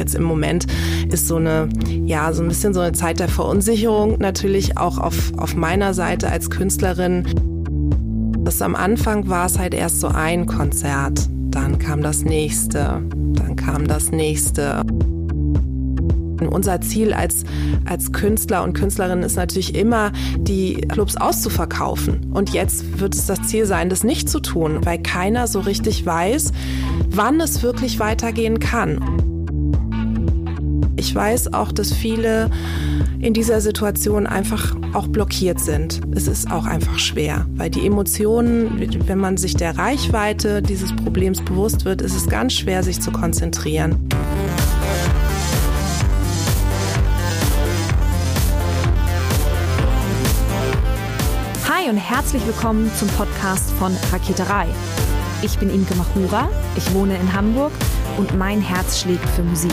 jetzt im Moment ist so eine, ja, so ein bisschen so eine Zeit der Verunsicherung natürlich auch auf, auf meiner Seite als Künstlerin. Das am Anfang war es halt erst so ein Konzert, dann kam das nächste, dann kam das nächste. Unser Ziel als, als Künstler und Künstlerin ist natürlich immer, die Clubs auszuverkaufen. Und jetzt wird es das Ziel sein, das nicht zu tun, weil keiner so richtig weiß, wann es wirklich weitergehen kann. Ich weiß auch, dass viele in dieser Situation einfach auch blockiert sind. Es ist auch einfach schwer, weil die Emotionen, wenn man sich der Reichweite dieses Problems bewusst wird, ist es ganz schwer, sich zu konzentrieren. Hi und herzlich willkommen zum Podcast von Raketerei. Ich bin Imke Machura, ich wohne in Hamburg und mein Herz schlägt für Musik.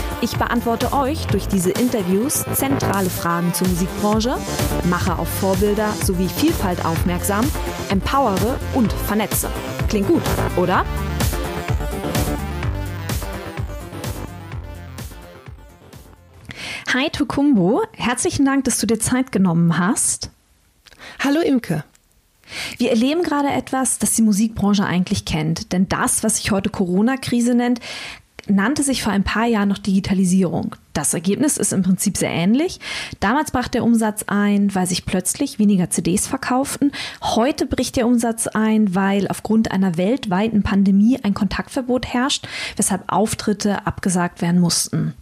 Ich beantworte euch durch diese Interviews zentrale Fragen zur Musikbranche, mache auf Vorbilder sowie Vielfalt aufmerksam, empowere und vernetze. Klingt gut, oder? Hi Tokumbo, herzlichen Dank, dass du dir Zeit genommen hast. Hallo Imke. Wir erleben gerade etwas, das die Musikbranche eigentlich kennt. Denn das, was sich heute Corona-Krise nennt, nannte sich vor ein paar Jahren noch Digitalisierung. Das Ergebnis ist im Prinzip sehr ähnlich. Damals brach der Umsatz ein, weil sich plötzlich weniger CDs verkauften. Heute bricht der Umsatz ein, weil aufgrund einer weltweiten Pandemie ein Kontaktverbot herrscht, weshalb Auftritte abgesagt werden mussten.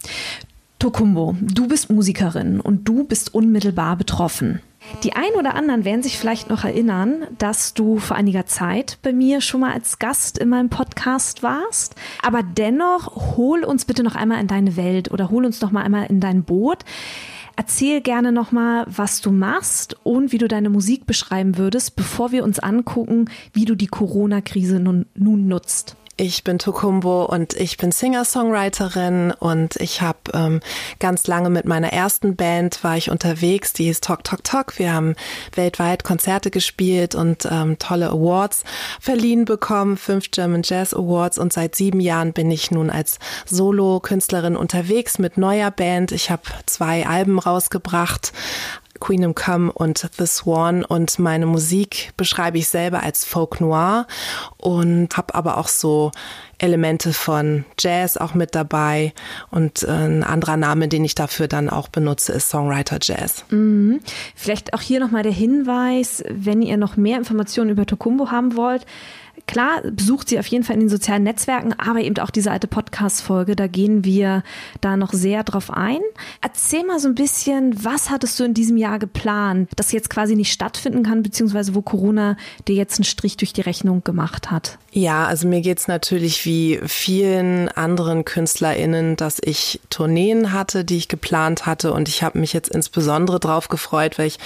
Tokumbo, du bist Musikerin und du bist unmittelbar betroffen. Die ein oder anderen werden sich vielleicht noch erinnern, dass du vor einiger Zeit bei mir schon mal als Gast in meinem Podcast warst. Aber dennoch, hol uns bitte noch einmal in deine Welt oder hol uns noch mal einmal in dein Boot. Erzähl gerne noch mal, was du machst und wie du deine Musik beschreiben würdest, bevor wir uns angucken, wie du die Corona-Krise nun, nun nutzt. Ich bin Tokumbo und ich bin Singer-Songwriterin und ich habe ähm, ganz lange mit meiner ersten Band war ich unterwegs, die hieß Talk Talk Talk. Wir haben weltweit Konzerte gespielt und ähm, tolle Awards verliehen bekommen, fünf German Jazz Awards und seit sieben Jahren bin ich nun als Solo-Künstlerin unterwegs mit neuer Band. Ich habe zwei Alben rausgebracht, Queenum Come und The Swan und meine Musik beschreibe ich selber als Folk Noir und habe aber auch so Elemente von Jazz auch mit dabei und äh, ein anderer Name, den ich dafür dann auch benutze, ist Songwriter Jazz. Mhm. Vielleicht auch hier nochmal der Hinweis, wenn ihr noch mehr Informationen über Tokumbo haben wollt, Klar, besucht sie auf jeden Fall in den sozialen Netzwerken, aber eben auch diese alte Podcast-Folge, da gehen wir da noch sehr drauf ein. Erzähl mal so ein bisschen, was hattest du in diesem Jahr geplant, das jetzt quasi nicht stattfinden kann, beziehungsweise wo Corona dir jetzt einen Strich durch die Rechnung gemacht hat? Ja, also mir geht's natürlich wie vielen anderen KünstlerInnen, dass ich Tourneen hatte, die ich geplant hatte und ich habe mich jetzt insbesondere drauf gefreut, weil ich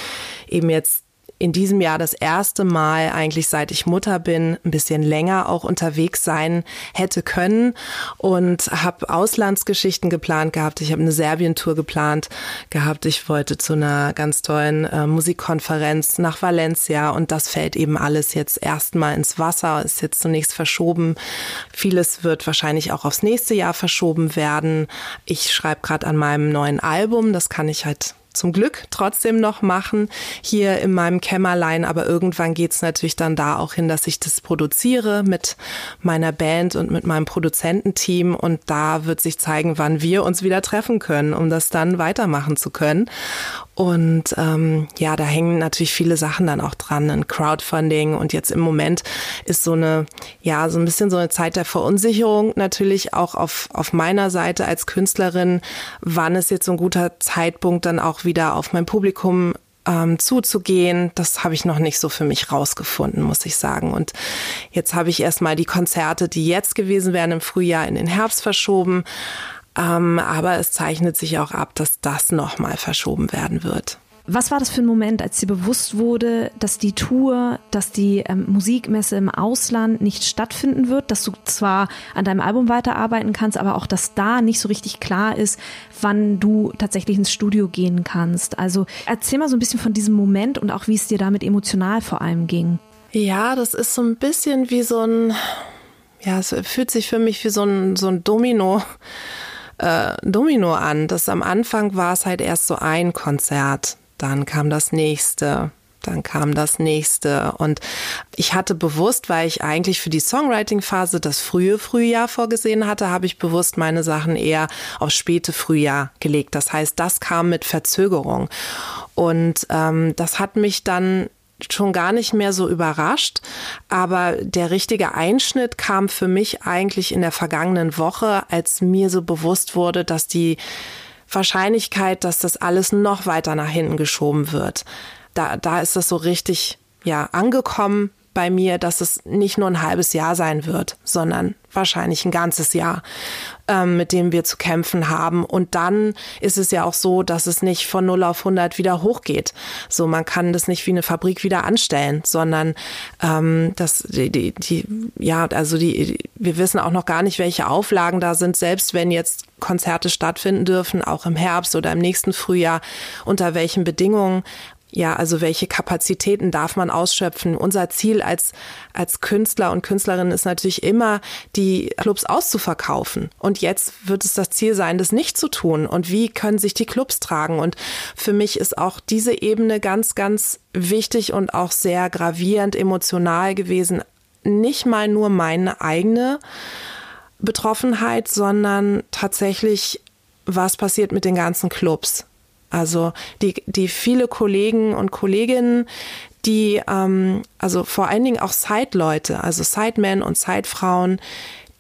eben jetzt in diesem Jahr das erste Mal eigentlich seit ich Mutter bin ein bisschen länger auch unterwegs sein hätte können und habe Auslandsgeschichten geplant gehabt. Ich habe eine Serbien-Tour geplant gehabt. Ich wollte zu einer ganz tollen äh, Musikkonferenz nach Valencia und das fällt eben alles jetzt erstmal ins Wasser, ist jetzt zunächst verschoben. Vieles wird wahrscheinlich auch aufs nächste Jahr verschoben werden. Ich schreibe gerade an meinem neuen Album, das kann ich halt zum Glück trotzdem noch machen, hier in meinem Kämmerlein. Aber irgendwann geht's natürlich dann da auch hin, dass ich das produziere mit meiner Band und mit meinem Produzententeam. Und da wird sich zeigen, wann wir uns wieder treffen können, um das dann weitermachen zu können. Und ähm, ja, da hängen natürlich viele Sachen dann auch dran, ein Crowdfunding. Und jetzt im Moment ist so eine, ja, so ein bisschen so eine Zeit der Verunsicherung natürlich auch auf, auf meiner Seite als Künstlerin. Wann ist jetzt so ein guter Zeitpunkt, dann auch wieder auf mein Publikum ähm, zuzugehen, das habe ich noch nicht so für mich rausgefunden, muss ich sagen. Und jetzt habe ich erstmal die Konzerte, die jetzt gewesen wären im Frühjahr, in den Herbst verschoben Ähm, aber es zeichnet sich auch ab, dass das nochmal verschoben werden wird. Was war das für ein Moment, als dir bewusst wurde, dass die Tour, dass die ähm, Musikmesse im Ausland nicht stattfinden wird, dass du zwar an deinem Album weiterarbeiten kannst, aber auch, dass da nicht so richtig klar ist, wann du tatsächlich ins Studio gehen kannst. Also erzähl mal so ein bisschen von diesem Moment und auch, wie es dir damit emotional vor allem ging. Ja, das ist so ein bisschen wie so ein, ja, es fühlt sich für mich wie so ein, so ein Domino äh, Domino an. Das am Anfang war es halt erst so ein Konzert. Dann kam das nächste, dann kam das nächste. Und ich hatte bewusst, weil ich eigentlich für die Songwriting-Phase das frühe Frühjahr vorgesehen hatte, habe ich bewusst meine Sachen eher auf späte Frühjahr gelegt. Das heißt, das kam mit Verzögerung. Und ähm, das hat mich dann schon gar nicht mehr so überrascht, aber der richtige Einschnitt kam für mich eigentlich in der vergangenen Woche, als mir so bewusst wurde, dass die Wahrscheinlichkeit, dass das alles noch weiter nach hinten geschoben wird. Da, da ist das so richtig, ja, angekommen bei mir, dass es nicht nur ein halbes Jahr sein wird, sondern wahrscheinlich ein ganzes Jahr, ähm, mit dem wir zu kämpfen haben. Und dann ist es ja auch so, dass es nicht von 0 auf 100 wieder hochgeht. So, man kann das nicht wie eine Fabrik wieder anstellen, sondern ähm, das, die, die, die, ja, also die, wir wissen auch noch gar nicht, welche Auflagen da sind, selbst wenn jetzt Konzerte stattfinden dürfen, auch im Herbst oder im nächsten Frühjahr, unter welchen Bedingungen. Ja, also welche Kapazitäten darf man ausschöpfen? Unser Ziel als, als Künstler und Künstlerinnen ist natürlich immer, die Clubs auszuverkaufen. Und jetzt wird es das Ziel sein, das nicht zu tun. Und wie können sich die Clubs tragen? Und für mich ist auch diese Ebene ganz, ganz wichtig und auch sehr gravierend emotional gewesen. Nicht mal nur meine eigene Betroffenheit, sondern tatsächlich, was passiert mit den ganzen Clubs? Also die, die viele Kollegen und Kolleginnen, die, ähm, also vor allen Dingen auch Side-Leute, also Side-Men und Side-Frauen,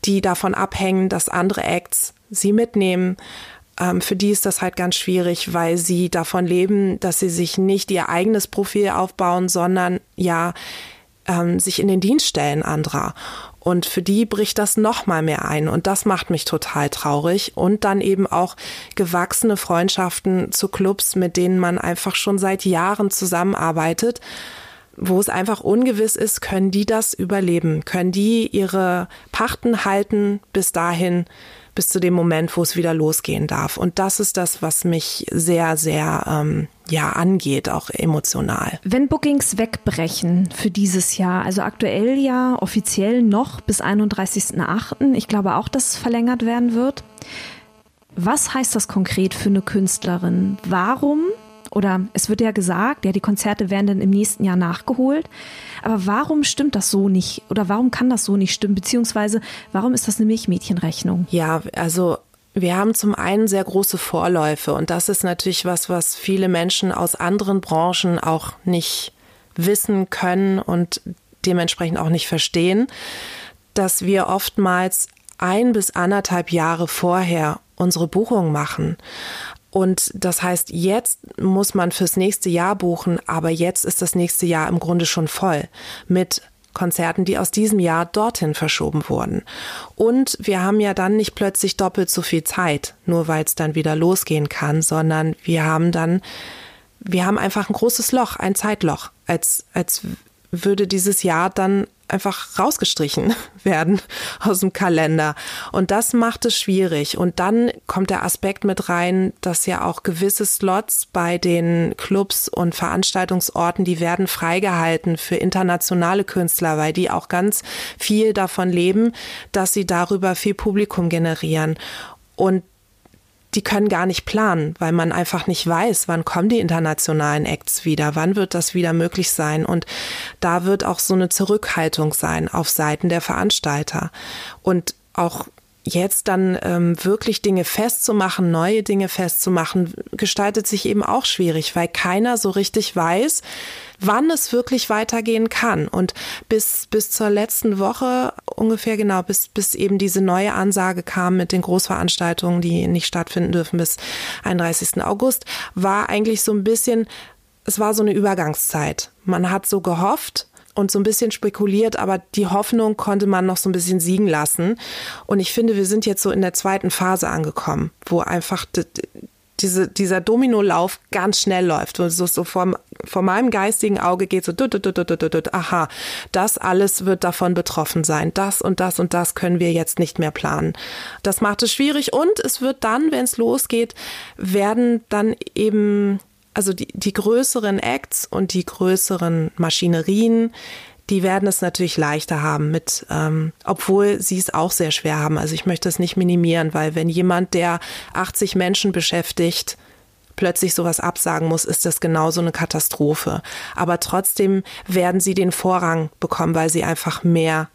die davon abhängen, dass andere Acts sie mitnehmen. Ähm, für die ist das halt ganz schwierig, weil sie davon leben, dass sie sich nicht ihr eigenes Profil aufbauen, sondern ja ähm, sich in den Dienst stellen anderer. Und für die bricht das noch mal mehr ein. Und das macht mich total traurig. Und dann eben auch gewachsene Freundschaften zu Clubs, mit denen man einfach schon seit Jahren zusammenarbeitet wo es einfach ungewiss ist, können die das überleben? Können die ihre Pachten halten bis dahin, bis zu dem Moment, wo es wieder losgehen darf? Und das ist das, was mich sehr, sehr ähm, ja angeht, auch emotional. Wenn Bookings wegbrechen für dieses Jahr, also aktuell ja offiziell noch bis 31.08., ich glaube auch, dass es verlängert werden wird. Was heißt das konkret für eine Künstlerin? Warum oder es wird ja gesagt, ja, die Konzerte werden dann im nächsten Jahr nachgeholt. Aber warum stimmt das so nicht? Oder warum kann das so nicht stimmen? Beziehungsweise warum ist das eine Milchmädchenrechnung? Ja, also wir haben zum einen sehr große Vorläufe und das ist natürlich was, was viele Menschen aus anderen Branchen auch nicht wissen können und dementsprechend auch nicht verstehen, dass wir oftmals ein bis anderthalb Jahre vorher unsere Buchung machen. Und das heißt, jetzt muss man fürs nächste Jahr buchen, aber jetzt ist das nächste Jahr im Grunde schon voll mit Konzerten, die aus diesem Jahr dorthin verschoben wurden. Und wir haben ja dann nicht plötzlich doppelt so viel Zeit, nur weil es dann wieder losgehen kann, sondern wir haben dann, wir haben einfach ein großes Loch, ein Zeitloch, als, als würde dieses Jahr dann einfach rausgestrichen werden aus dem Kalender. Und das macht es schwierig. Und dann kommt der Aspekt mit rein, dass ja auch gewisse Slots bei den Clubs und Veranstaltungsorten, die werden freigehalten für internationale Künstler, weil die auch ganz viel davon leben, dass sie darüber viel Publikum generieren. Und die können gar nicht planen, weil man einfach nicht weiß, wann kommen die internationalen Acts wieder, wann wird das wieder möglich sein. Und da wird auch so eine Zurückhaltung sein auf Seiten der Veranstalter. Und auch jetzt dann ähm, wirklich Dinge festzumachen, neue Dinge festzumachen, gestaltet sich eben auch schwierig, weil keiner so richtig weiß, wann es wirklich weitergehen kann. Und bis, bis zur letzten Woche ungefähr genau, bis, bis eben diese neue Ansage kam mit den Großveranstaltungen, die nicht stattfinden dürfen bis 31. August, war eigentlich so ein bisschen, es war so eine Übergangszeit. Man hat so gehofft, und so ein bisschen spekuliert, aber die Hoffnung konnte man noch so ein bisschen siegen lassen. Und ich finde, wir sind jetzt so in der zweiten Phase angekommen, wo einfach diese, dieser Dominolauf ganz schnell läuft und so, so vor, vor meinem geistigen Auge geht so, du, du, du, du, du, du, aha, das alles wird davon betroffen sein. Das und das und das können wir jetzt nicht mehr planen. Das macht es schwierig und es wird dann, wenn es losgeht, werden dann eben, also die, die größeren Acts und die größeren Maschinerien, die werden es natürlich leichter haben mit, ähm, obwohl sie es auch sehr schwer haben. Also ich möchte es nicht minimieren, weil wenn jemand, der 80 Menschen beschäftigt, plötzlich sowas absagen muss, ist das genauso eine Katastrophe. Aber trotzdem werden sie den Vorrang bekommen, weil sie einfach mehr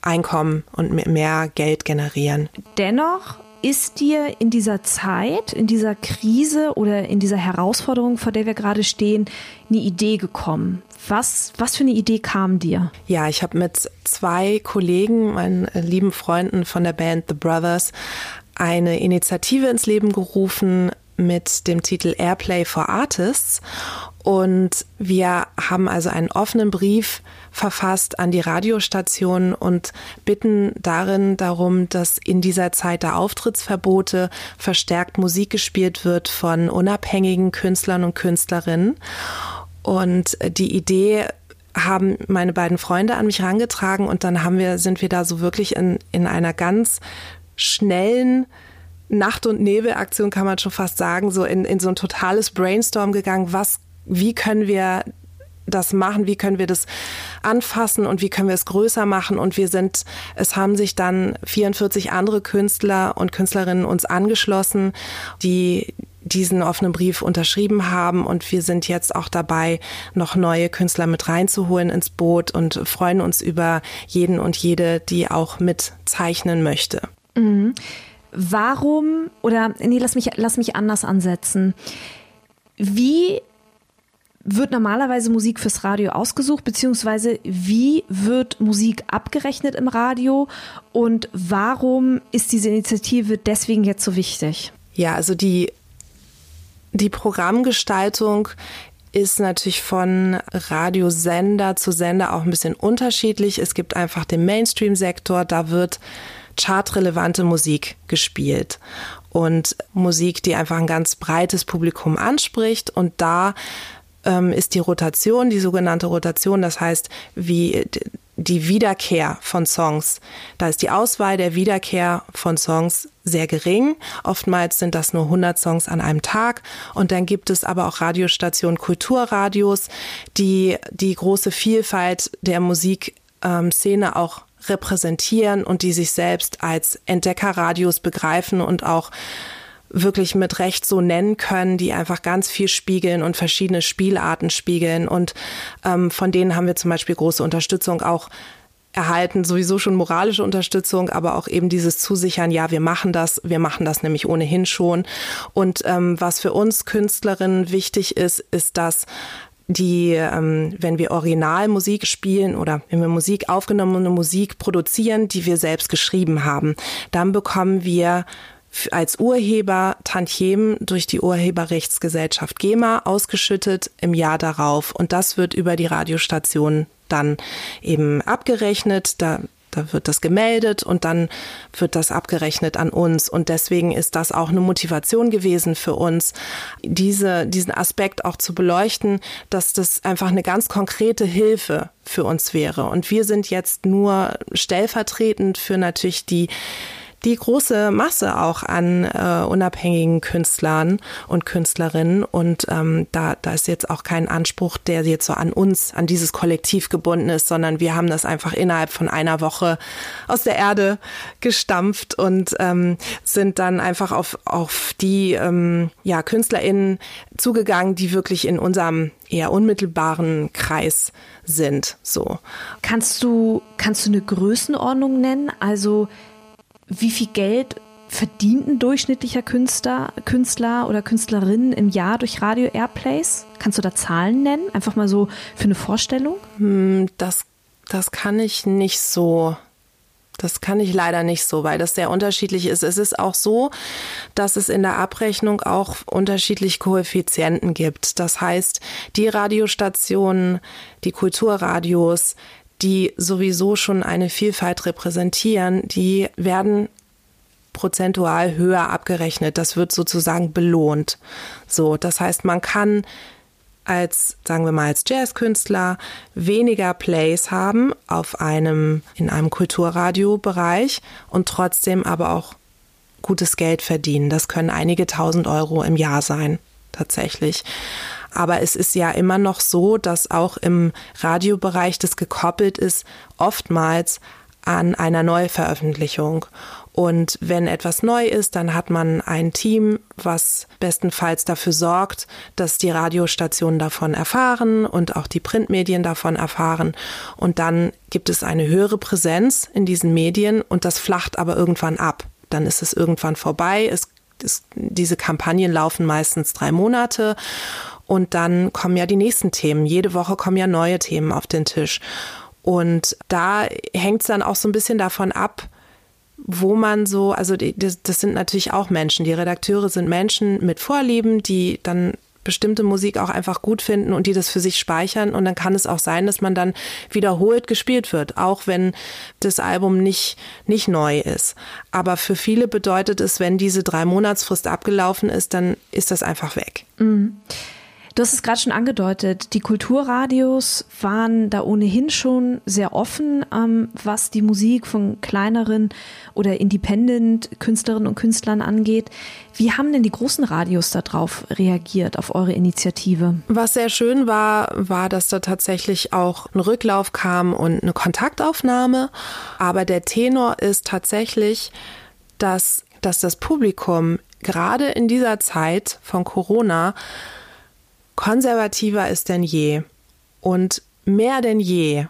Einkommen und mehr Geld generieren. Dennoch ist dir in dieser Zeit, in dieser Krise oder in dieser Herausforderung, vor der wir gerade stehen, eine Idee gekommen? Was, was für eine Idee kam dir? Ja, ich habe mit zwei Kollegen, meinen lieben Freunden von der Band The Brothers, eine Initiative ins Leben gerufen mit dem Titel Airplay for Artists. Und wir haben also einen offenen Brief verfasst an die Radiostationen und bitten darin darum, dass in dieser Zeit der Auftrittsverbote verstärkt Musik gespielt wird von unabhängigen Künstlern und Künstlerinnen. Und die Idee haben meine beiden Freunde an mich herangetragen und dann haben wir, sind wir da so wirklich in, in einer ganz schnellen Nacht- und Nebelaktion, kann man schon fast sagen, so in, in so ein totales Brainstorm gegangen. Was, wie können wir das machen, wie können wir das anfassen und wie können wir es größer machen. Und wir sind, es haben sich dann 44 andere Künstler und Künstlerinnen uns angeschlossen, die diesen offenen Brief unterschrieben haben und wir sind jetzt auch dabei, noch neue Künstler mit reinzuholen ins Boot und freuen uns über jeden und jede, die auch mitzeichnen möchte. Mhm. Warum, oder nee, lass mich, lass mich anders ansetzen. Wie wird normalerweise Musik fürs Radio ausgesucht, beziehungsweise wie wird Musik abgerechnet im Radio und warum ist diese Initiative deswegen jetzt so wichtig? Ja, also die, die Programmgestaltung ist natürlich von Radiosender zu Sender auch ein bisschen unterschiedlich. Es gibt einfach den Mainstream-Sektor, da wird chartrelevante Musik gespielt und Musik, die einfach ein ganz breites Publikum anspricht und da ähm, ist die Rotation, die sogenannte Rotation, das heißt, wie die Wiederkehr von Songs. Da ist die Auswahl der Wiederkehr von Songs sehr gering. Oftmals sind das nur 100 Songs an einem Tag. Und dann gibt es aber auch Radiostationen, Kulturradios, die die große Vielfalt der Musikszene ähm, auch repräsentieren und die sich selbst als Entdeckerradios begreifen und auch wirklich mit Recht so nennen können, die einfach ganz viel spiegeln und verschiedene Spielarten spiegeln. Und ähm, von denen haben wir zum Beispiel große Unterstützung auch erhalten, sowieso schon moralische Unterstützung, aber auch eben dieses Zusichern, ja, wir machen das, wir machen das nämlich ohnehin schon. Und ähm, was für uns Künstlerinnen wichtig ist, ist, dass die, ähm, wenn wir Originalmusik spielen oder wenn wir Musik aufgenommene Musik produzieren, die wir selbst geschrieben haben, dann bekommen wir als Urheber Tantiemen durch die Urheberrechtsgesellschaft GEMA ausgeschüttet im Jahr darauf. Und das wird über die Radiostation dann eben abgerechnet. Da da wird das gemeldet und dann wird das abgerechnet an uns. Und deswegen ist das auch eine Motivation gewesen für uns, diese, diesen Aspekt auch zu beleuchten, dass das einfach eine ganz konkrete Hilfe für uns wäre. Und wir sind jetzt nur stellvertretend für natürlich die die große Masse auch an äh, unabhängigen Künstlern und Künstlerinnen. Und ähm, da, da ist jetzt auch kein Anspruch, der jetzt so an uns, an dieses Kollektiv gebunden ist, sondern wir haben das einfach innerhalb von einer Woche aus der Erde gestampft und ähm, sind dann einfach auf, auf die ähm, ja, KünstlerInnen zugegangen, die wirklich in unserem eher unmittelbaren Kreis sind. So. Kannst du, kannst du eine Größenordnung nennen? Also wie viel Geld verdient ein durchschnittlicher Künstler, Künstler oder Künstlerin im Jahr durch Radio Airplays? Kannst du da Zahlen nennen? Einfach mal so für eine Vorstellung? Hm, das, das kann ich nicht so Das kann ich leider nicht so, weil das sehr unterschiedlich ist. Es ist auch so, dass es in der Abrechnung auch unterschiedlich Koeffizienten gibt. Das heißt, die Radiostationen, die Kulturradios, die sowieso schon eine Vielfalt repräsentieren, die werden prozentual höher abgerechnet. Das wird sozusagen belohnt. So, das heißt, man kann als, sagen wir mal, als Jazzkünstler weniger Plays haben auf einem, in einem Kulturradiobereich und trotzdem aber auch gutes Geld verdienen. Das können einige tausend Euro im Jahr sein, tatsächlich. Aber es ist ja immer noch so, dass auch im Radiobereich das gekoppelt ist, oftmals an einer Neuveröffentlichung. Und wenn etwas neu ist, dann hat man ein Team, was bestenfalls dafür sorgt, dass die Radiostationen davon erfahren und auch die Printmedien davon erfahren. Und dann gibt es eine höhere Präsenz in diesen Medien und das flacht aber irgendwann ab. Dann ist es irgendwann vorbei. Es, es, diese Kampagnen laufen meistens drei Monate und dann kommen ja die nächsten Themen. Jede Woche kommen ja neue Themen auf den Tisch. Und da hängt es dann auch so ein bisschen davon ab, wo man so, also das, das sind natürlich auch Menschen. Die Redakteure sind Menschen mit Vorlieben, die dann bestimmte Musik auch einfach gut finden und die das für sich speichern. Und dann kann es auch sein, dass man dann wiederholt gespielt wird, auch wenn das Album nicht, nicht neu ist. Aber für viele bedeutet es, wenn diese drei Monatsfrist abgelaufen ist, dann ist das einfach weg. Mhm. Du hast es gerade schon angedeutet, die Kulturradios waren da ohnehin schon sehr offen, ähm, was die Musik von kleineren oder Independent-Künstlerinnen und Künstlern angeht. Wie haben denn die großen Radios darauf reagiert, auf eure Initiative? Was sehr schön war, war, dass da tatsächlich auch ein Rücklauf kam und eine Kontaktaufnahme. Aber der Tenor ist tatsächlich, dass, dass das Publikum gerade in dieser Zeit von Corona konservativer ist denn je und mehr denn je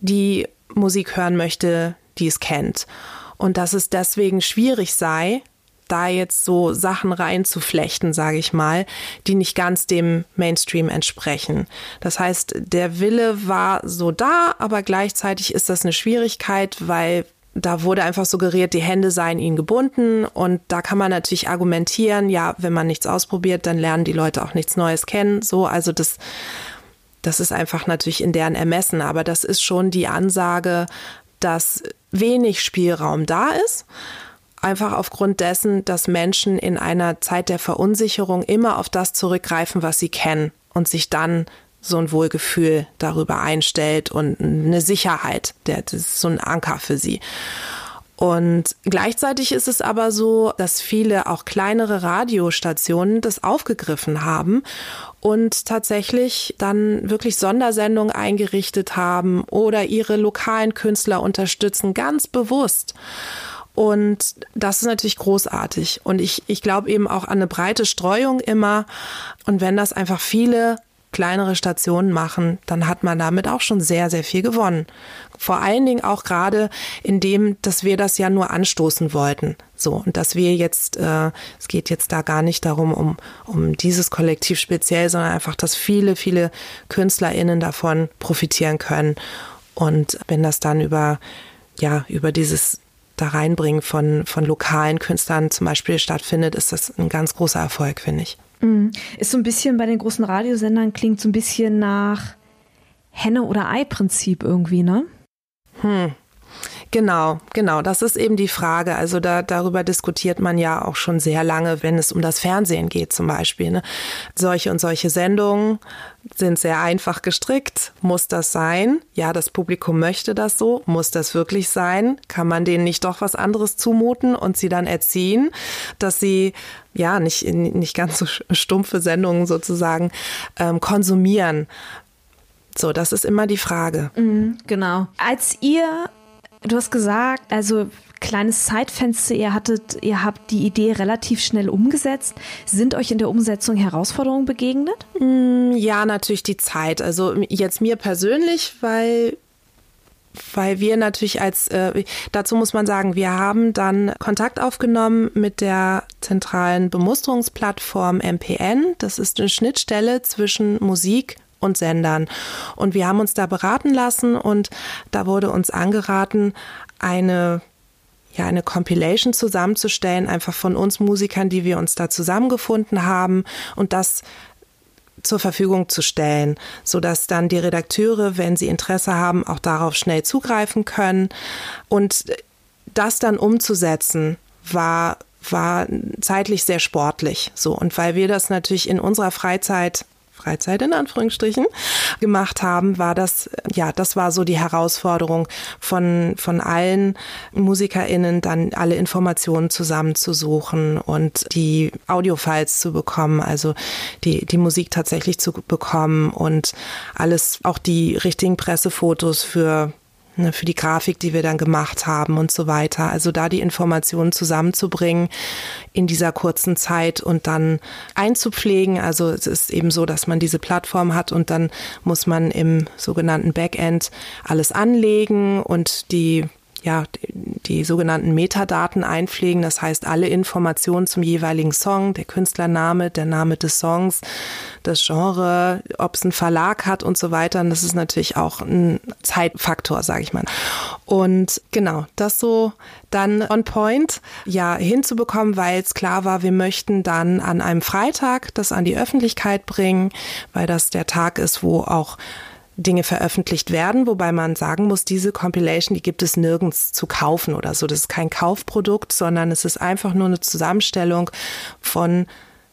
die Musik hören möchte, die es kennt. Und dass es deswegen schwierig sei, da jetzt so Sachen reinzuflechten, sage ich mal, die nicht ganz dem Mainstream entsprechen. Das heißt, der Wille war so da, aber gleichzeitig ist das eine Schwierigkeit, weil da wurde einfach suggeriert, die Hände seien ihnen gebunden. Und da kann man natürlich argumentieren, ja, wenn man nichts ausprobiert, dann lernen die Leute auch nichts Neues kennen. So, also das, das ist einfach natürlich in deren Ermessen. Aber das ist schon die Ansage, dass wenig Spielraum da ist. Einfach aufgrund dessen, dass Menschen in einer Zeit der Verunsicherung immer auf das zurückgreifen, was sie kennen und sich dann so ein Wohlgefühl darüber einstellt und eine Sicherheit. das ist so ein Anker für sie. Und gleichzeitig ist es aber so, dass viele auch kleinere Radiostationen das aufgegriffen haben und tatsächlich dann wirklich Sondersendungen eingerichtet haben oder ihre lokalen Künstler unterstützen, ganz bewusst. Und das ist natürlich großartig. Und ich, ich glaube eben auch an eine breite Streuung immer. Und wenn das einfach viele kleinere Stationen machen, dann hat man damit auch schon sehr, sehr viel gewonnen. Vor allen Dingen auch gerade in dem, dass wir das ja nur anstoßen wollten. So, und dass wir jetzt, äh, es geht jetzt da gar nicht darum, um, um dieses Kollektiv speziell, sondern einfach, dass viele, viele KünstlerInnen davon profitieren können. Und wenn das dann über, ja, über dieses da reinbringen von, von lokalen Künstlern zum Beispiel stattfindet, ist das ein ganz großer Erfolg, finde ich. Mhm. Ist so ein bisschen bei den großen Radiosendern, klingt so ein bisschen nach Henne- oder Ei-Prinzip irgendwie, ne? Hm. Genau, genau. Das ist eben die Frage. Also da, darüber diskutiert man ja auch schon sehr lange, wenn es um das Fernsehen geht zum Beispiel. Ne? Solche und solche Sendungen sind sehr einfach gestrickt. Muss das sein? Ja, das Publikum möchte das so. Muss das wirklich sein? Kann man denen nicht doch was anderes zumuten und sie dann erziehen, dass sie ja nicht, nicht ganz so stumpfe Sendungen sozusagen ähm, konsumieren? So, das ist immer die Frage. Mhm, genau. Als ihr Du hast gesagt, also kleines Zeitfenster, ihr hattet, ihr habt die Idee relativ schnell umgesetzt. Sind euch in der Umsetzung Herausforderungen begegnet? Mm, ja, natürlich die Zeit. Also jetzt mir persönlich, weil weil wir natürlich als, äh, dazu muss man sagen, wir haben dann Kontakt aufgenommen mit der zentralen Bemusterungsplattform MPN. Das ist eine Schnittstelle zwischen Musik und Sendern. Und wir haben uns da beraten lassen und da wurde uns angeraten, eine ja, eine Compilation zusammenzustellen, einfach von uns Musikern, die wir uns da zusammengefunden haben und das zur Verfügung zu stellen, so dass dann die Redakteure, wenn sie Interesse haben, auch darauf schnell zugreifen können und das dann umzusetzen war war zeitlich sehr sportlich so und weil wir das natürlich in unserer Freizeit Freizeit in Anführungsstrichen gemacht haben, war das, ja, das war so die Herausforderung von, von allen MusikerInnen, dann alle Informationen zusammenzusuchen und die Audiofiles zu bekommen, also die, die Musik tatsächlich zu bekommen und alles, auch die richtigen Pressefotos für Ne, für die Grafik, die wir dann gemacht haben und so weiter. Also da die Informationen zusammenzubringen in dieser kurzen Zeit und dann einzupflegen. Also es ist eben so, dass man diese Plattform hat und dann muss man im sogenannten Backend alles anlegen und die ja, die, sogenannten Metadaten einpflegen. Das heißt, alle Informationen zum jeweiligen Song, der Künstlername, der Name des Songs, das Genre, ob es einen Verlag hat und so weiter. Und das ist natürlich auch ein Zeitfaktor, sage ich mal. Und genau, das so dann on point ja hinzubekommen, weil es klar war, wir möchten dann an einem Freitag das an die Öffentlichkeit bringen, weil das der Tag ist, wo auch Dinge veröffentlicht werden, wobei man sagen muss, diese Compilation, die gibt es nirgends zu kaufen oder so. Das ist kein Kaufprodukt, sondern es ist einfach nur eine Zusammenstellung von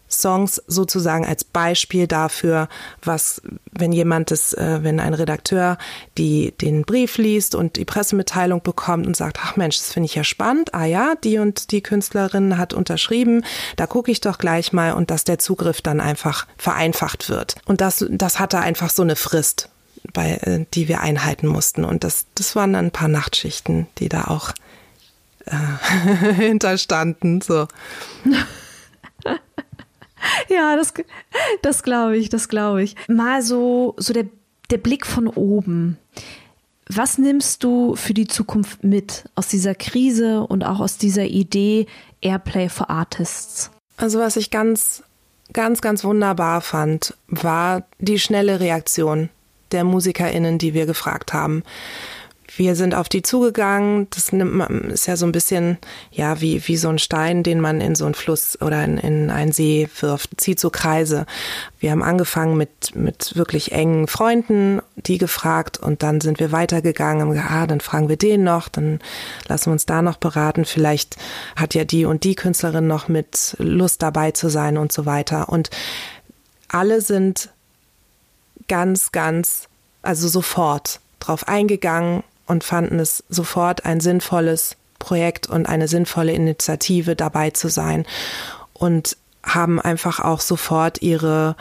Songs sozusagen als Beispiel dafür, was, wenn jemand das, äh, wenn ein Redakteur die, den Brief liest und die Pressemitteilung bekommt und sagt, ach Mensch, das finde ich ja spannend, ah ja, die und die Künstlerin hat unterschrieben, da gucke ich doch gleich mal und dass der Zugriff dann einfach vereinfacht wird. Und das, das hatte einfach so eine Frist bei, äh, die wir einhalten mussten. Und das, das waren dann ein paar Nachtschichten, die da auch äh, hinterstanden. So. ja, das, das glaube ich, das glaube ich. Mal so, so der, der Blick von oben. Was nimmst du für die Zukunft mit aus dieser Krise und auch aus dieser Idee Airplay for Artists? Also was ich ganz, ganz, ganz wunderbar fand, war die schnelle Reaktion der MusikerInnen, die wir gefragt haben. Wir sind auf die zugegangen. Das nimmt man, ist ja so ein bisschen, ja, wie, wie so ein Stein, den man in so einen Fluss oder in, in einen See wirft. Zieht so Kreise. Wir haben angefangen mit, mit wirklich engen Freunden, die gefragt und dann sind wir weitergegangen und gesagt, ah, dann fragen wir den noch, dann lassen wir uns da noch beraten. Vielleicht hat ja die und die Künstlerin noch mit Lust dabei zu sein und so weiter. Und alle sind ganz, ganz, also sofort drauf eingegangen und fanden es sofort ein sinnvolles Projekt und eine sinnvolle Initiative dabei zu sein und haben einfach auch sofort ihre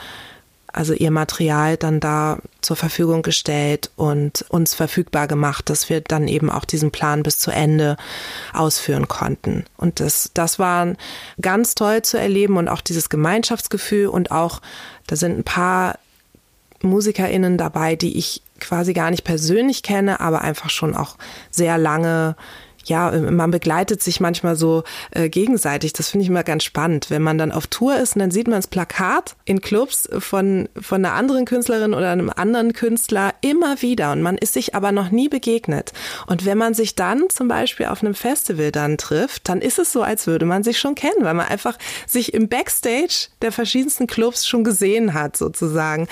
also ihr Material dann da zur Verfügung gestellt und uns verfügbar gemacht, dass wir dann eben auch diesen Plan bis zu Ende ausführen konnten. Und das, das war ganz toll zu erleben und auch dieses Gemeinschaftsgefühl und auch, da sind ein paar MusikerInnen dabei, die ich quasi gar nicht persönlich kenne, aber einfach schon auch sehr lange ja, man begleitet sich manchmal so äh, gegenseitig. Das finde ich immer ganz spannend. Wenn man dann auf Tour ist und dann sieht man das Plakat in Clubs von, von einer anderen Künstlerin oder einem anderen Künstler immer wieder und man ist sich aber noch nie begegnet. Und wenn man sich dann zum Beispiel auf einem Festival dann trifft, dann ist es so, als würde man sich schon kennen, weil man einfach sich im Backstage der verschiedensten Clubs schon gesehen hat, sozusagen.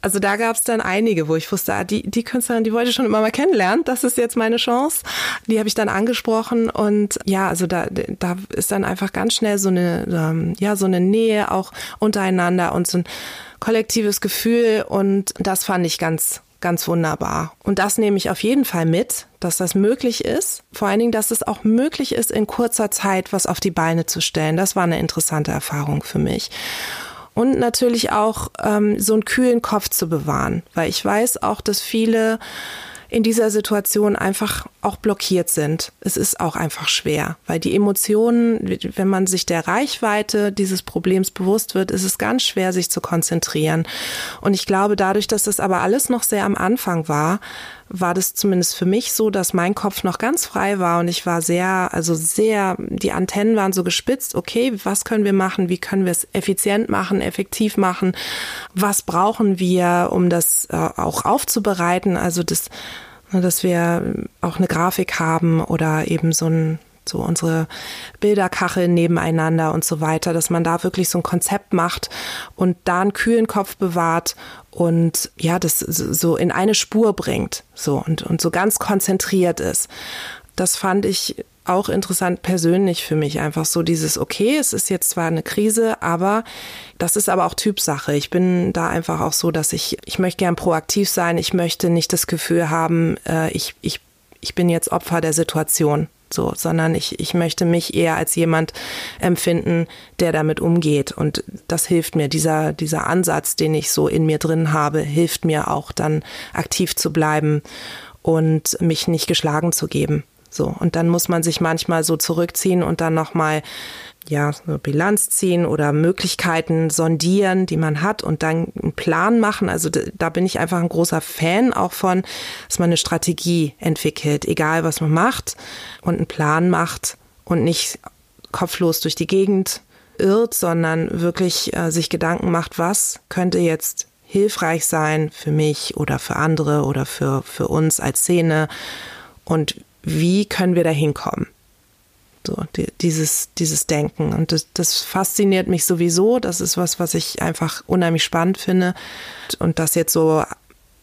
Also da gab es dann einige, wo ich wusste, ah, die, die Künstlerin, die wollte ich schon immer mal kennenlernen. Das ist jetzt meine Chance. Die habe ich dann angeschaut angesprochen und ja, also da, da ist dann einfach ganz schnell so eine, ähm, ja, so eine Nähe auch untereinander und so ein kollektives Gefühl und das fand ich ganz, ganz wunderbar. Und das nehme ich auf jeden Fall mit, dass das möglich ist. Vor allen Dingen, dass es auch möglich ist, in kurzer Zeit was auf die Beine zu stellen. Das war eine interessante Erfahrung für mich. Und natürlich auch ähm, so einen kühlen Kopf zu bewahren, weil ich weiß auch, dass viele in dieser Situation einfach auch blockiert sind. Es ist auch einfach schwer, weil die Emotionen, wenn man sich der Reichweite dieses Problems bewusst wird, ist es ganz schwer, sich zu konzentrieren. Und ich glaube, dadurch, dass das aber alles noch sehr am Anfang war, war das zumindest für mich so, dass mein Kopf noch ganz frei war und ich war sehr, also sehr, die Antennen waren so gespitzt, okay, was können wir machen, wie können wir es effizient machen, effektiv machen, was brauchen wir, um das äh, auch aufzubereiten, also das dass wir auch eine Grafik haben oder eben so ein so unsere Bilderkacheln nebeneinander und so weiter, dass man da wirklich so ein Konzept macht und da einen kühlen Kopf bewahrt und ja, das so in eine Spur bringt, so und, und so ganz konzentriert ist. Das fand ich auch interessant persönlich für mich einfach so dieses okay, es ist jetzt zwar eine Krise, aber das ist aber auch Typsache. Ich bin da einfach auch so, dass ich ich möchte gern proaktiv sein, ich möchte nicht das Gefühl haben, äh, ich ich ich bin jetzt Opfer der Situation, so, sondern ich, ich möchte mich eher als jemand empfinden, der damit umgeht. Und das hilft mir. Dieser, dieser Ansatz, den ich so in mir drin habe, hilft mir auch dann aktiv zu bleiben und mich nicht geschlagen zu geben. So, und dann muss man sich manchmal so zurückziehen und dann nochmal ja, so Bilanz ziehen oder Möglichkeiten sondieren, die man hat und dann einen Plan machen. Also da bin ich einfach ein großer Fan auch von, dass man eine Strategie entwickelt, egal was man macht und einen Plan macht und nicht kopflos durch die Gegend irrt, sondern wirklich äh, sich Gedanken macht, was könnte jetzt hilfreich sein für mich oder für andere oder für, für uns als Szene und wie können wir da hinkommen? So, die, dieses, dieses Denken. Und das, das fasziniert mich sowieso. Das ist was, was ich einfach unheimlich spannend finde. Und das jetzt so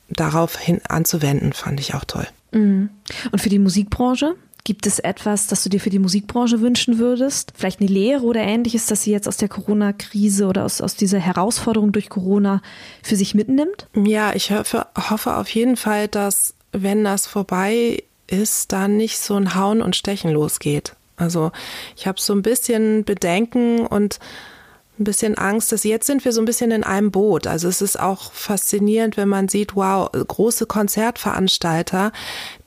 darauf hin anzuwenden, fand ich auch toll. Mhm. Und für die Musikbranche? Gibt es etwas, das du dir für die Musikbranche wünschen würdest? Vielleicht eine Lehre oder ähnliches, das sie jetzt aus der Corona-Krise oder aus, aus dieser Herausforderung durch Corona für sich mitnimmt? Ja, ich hoffe, hoffe auf jeden Fall, dass, wenn das vorbei ist, dann nicht so ein Hauen und Stechen losgeht. Also ich habe so ein bisschen Bedenken und ein bisschen Angst, dass jetzt sind wir so ein bisschen in einem Boot. Also es ist auch faszinierend, wenn man sieht, wow, große Konzertveranstalter,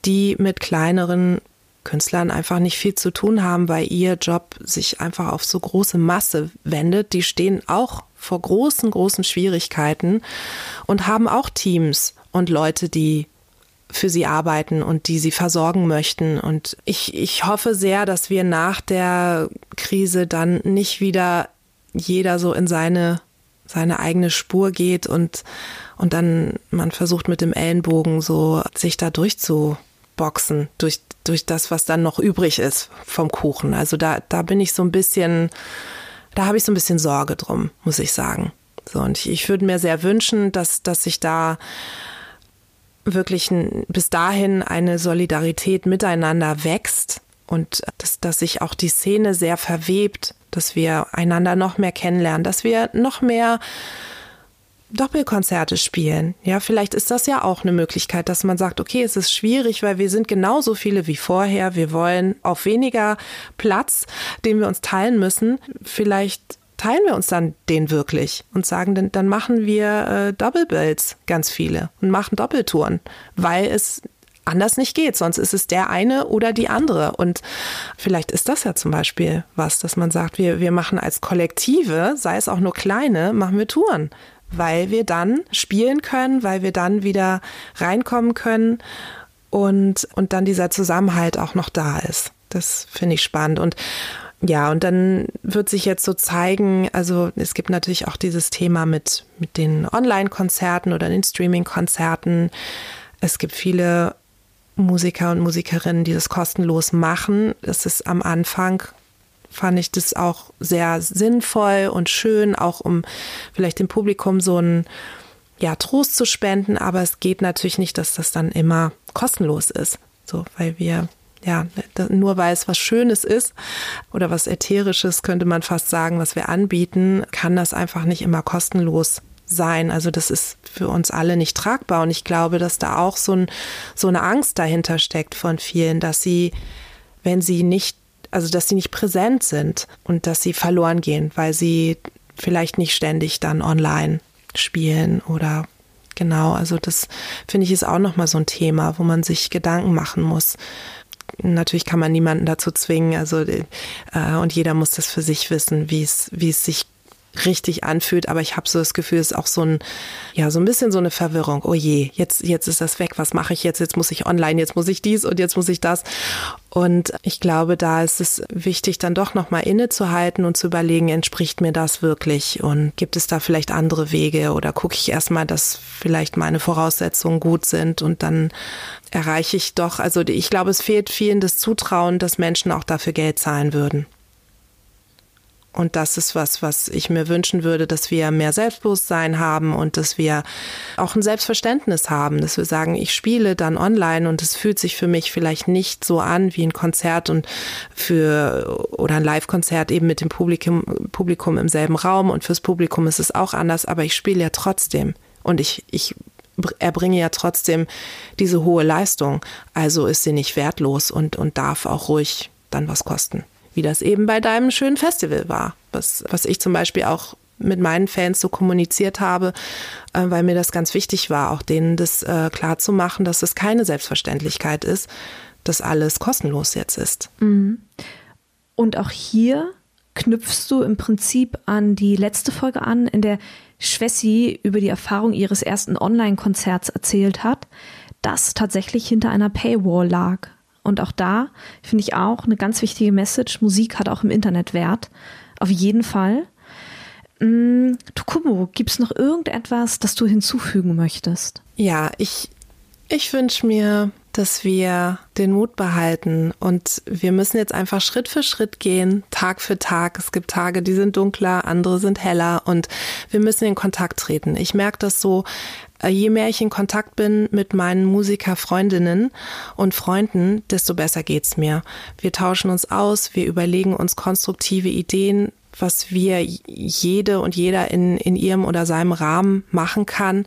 die mit kleineren Künstlern einfach nicht viel zu tun haben, weil ihr Job sich einfach auf so große Masse wendet. Die stehen auch vor großen, großen Schwierigkeiten und haben auch Teams und Leute, die für sie arbeiten und die sie versorgen möchten. Und ich, ich hoffe sehr, dass wir nach der Krise dann nicht wieder jeder so in seine, seine eigene Spur geht und, und dann man versucht mit dem Ellenbogen so sich da durchzuboxen, durch, durch das, was dann noch übrig ist vom Kuchen. Also da, da bin ich so ein bisschen, da habe ich so ein bisschen Sorge drum, muss ich sagen. So, und ich, ich würde mir sehr wünschen, dass, dass sich da wirklich bis dahin eine Solidarität miteinander wächst und dass, dass sich auch die Szene sehr verwebt, dass wir einander noch mehr kennenlernen, dass wir noch mehr Doppelkonzerte spielen. Ja, vielleicht ist das ja auch eine Möglichkeit, dass man sagt, okay, es ist schwierig, weil wir sind genauso viele wie vorher. Wir wollen auf weniger Platz, den wir uns teilen müssen, vielleicht teilen wir uns dann den wirklich und sagen, dann, dann machen wir äh, Double ganz viele, und machen Doppeltouren, weil es anders nicht geht. Sonst ist es der eine oder die andere. Und vielleicht ist das ja zum Beispiel was, dass man sagt, wir, wir machen als Kollektive, sei es auch nur kleine, machen wir Touren, weil wir dann spielen können, weil wir dann wieder reinkommen können und, und dann dieser Zusammenhalt auch noch da ist. Das finde ich spannend. Und ja, und dann wird sich jetzt so zeigen, also es gibt natürlich auch dieses Thema mit, mit den Online-Konzerten oder den Streaming-Konzerten. Es gibt viele Musiker und Musikerinnen, die das kostenlos machen. Das ist am Anfang, fand ich das auch sehr sinnvoll und schön, auch um vielleicht dem Publikum so einen ja, Trost zu spenden. Aber es geht natürlich nicht, dass das dann immer kostenlos ist. So, weil wir ja, nur weil es was Schönes ist oder was Ätherisches, könnte man fast sagen, was wir anbieten, kann das einfach nicht immer kostenlos sein. Also das ist für uns alle nicht tragbar. Und ich glaube, dass da auch so, ein, so eine Angst dahinter steckt von vielen, dass sie, wenn sie nicht, also dass sie nicht präsent sind und dass sie verloren gehen, weil sie vielleicht nicht ständig dann online spielen oder genau. Also das finde ich ist auch nochmal so ein Thema, wo man sich Gedanken machen muss natürlich kann man niemanden dazu zwingen, also äh, und jeder muss das für sich wissen, wie es, wie es sich richtig anfühlt, aber ich habe so das Gefühl, es ist auch so ein, ja, so ein bisschen so eine Verwirrung. Oh je, jetzt, jetzt ist das weg, was mache ich jetzt? Jetzt muss ich online, jetzt muss ich dies und jetzt muss ich das. Und ich glaube, da ist es wichtig, dann doch nochmal innezuhalten und zu überlegen, entspricht mir das wirklich? Und gibt es da vielleicht andere Wege oder gucke ich erstmal, dass vielleicht meine Voraussetzungen gut sind und dann erreiche ich doch, also ich glaube, es fehlt vielen das Zutrauen, dass Menschen auch dafür Geld zahlen würden. Und das ist was, was ich mir wünschen würde, dass wir mehr Selbstbewusstsein haben und dass wir auch ein Selbstverständnis haben, dass wir sagen, ich spiele dann online und es fühlt sich für mich vielleicht nicht so an wie ein Konzert und für oder ein Live-Konzert eben mit dem Publikum, Publikum im selben Raum und fürs Publikum ist es auch anders, aber ich spiele ja trotzdem und ich, ich erbringe ja trotzdem diese hohe Leistung. Also ist sie nicht wertlos und, und darf auch ruhig dann was kosten wie das eben bei deinem schönen Festival war, was, was ich zum Beispiel auch mit meinen Fans so kommuniziert habe, äh, weil mir das ganz wichtig war, auch denen das äh, klar zu machen, dass es keine Selbstverständlichkeit ist, dass alles kostenlos jetzt ist. Mhm. Und auch hier knüpfst du im Prinzip an die letzte Folge an, in der Schwessi über die Erfahrung ihres ersten Online-Konzerts erzählt hat, das tatsächlich hinter einer Paywall lag. Und auch da finde ich auch eine ganz wichtige Message. Musik hat auch im Internet Wert. Auf jeden Fall. Mm, Tukumo, gibt es noch irgendetwas, das du hinzufügen möchtest? Ja, ich, ich wünsche mir, dass wir den Mut behalten und wir müssen jetzt einfach Schritt für Schritt gehen, Tag für Tag. Es gibt Tage, die sind dunkler, andere sind heller und wir müssen in Kontakt treten. Ich merke das so, je mehr ich in Kontakt bin mit meinen Musikerfreundinnen und Freunden, desto besser geht's mir. Wir tauschen uns aus, wir überlegen uns konstruktive Ideen, was wir jede und jeder in, in ihrem oder seinem Rahmen machen kann.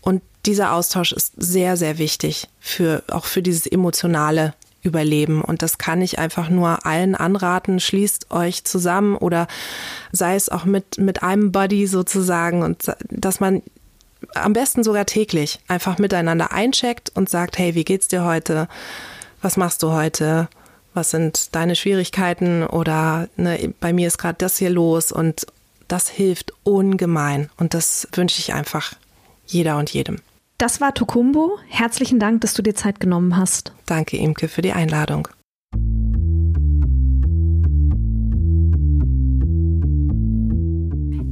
Und dieser Austausch ist sehr, sehr wichtig für, auch für dieses emotionale Überleben. Und das kann ich einfach nur allen anraten. Schließt euch zusammen oder sei es auch mit, mit einem Buddy sozusagen und dass man am besten sogar täglich einfach miteinander eincheckt und sagt, hey, wie geht's dir heute? Was machst du heute? Was sind deine Schwierigkeiten? Oder ne, bei mir ist gerade das hier los und das hilft ungemein und das wünsche ich einfach jeder und jedem. Das war Tokumbo. Herzlichen Dank, dass du dir Zeit genommen hast. Danke, Imke, für die Einladung.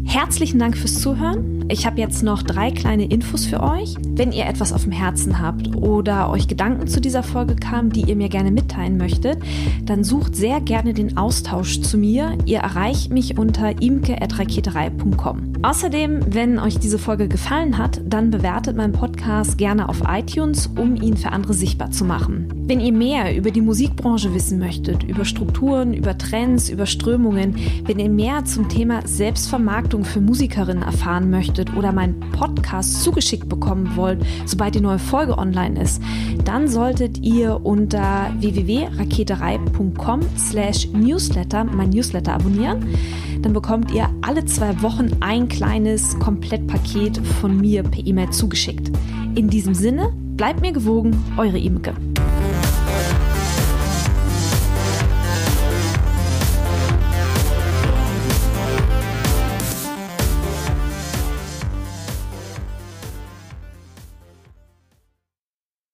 Herzlichen Dank fürs Zuhören. Ich habe jetzt noch drei kleine Infos für euch. Wenn ihr etwas auf dem Herzen habt oder euch Gedanken zu dieser Folge kamen, die ihr mir gerne mitteilen möchtet, dann sucht sehr gerne den Austausch zu mir. Ihr erreicht mich unter imke.raketerei.com. Außerdem, wenn euch diese Folge gefallen hat, dann bewertet meinen Podcast gerne auf iTunes, um ihn für andere sichtbar zu machen. Wenn ihr mehr über die Musikbranche wissen möchtet, über Strukturen, über Trends, über Strömungen, wenn ihr mehr zum Thema Selbstvermarktung für Musikerinnen erfahren möchtet oder meinen Podcast zugeschickt bekommen wollt, sobald die neue Folge online ist, dann solltet ihr unter www.raketerei.com slash newsletter mein Newsletter abonnieren. Dann bekommt ihr alle zwei Wochen ein kleines Komplettpaket von mir per E-Mail zugeschickt. In diesem Sinne, bleibt mir gewogen, eure Imke.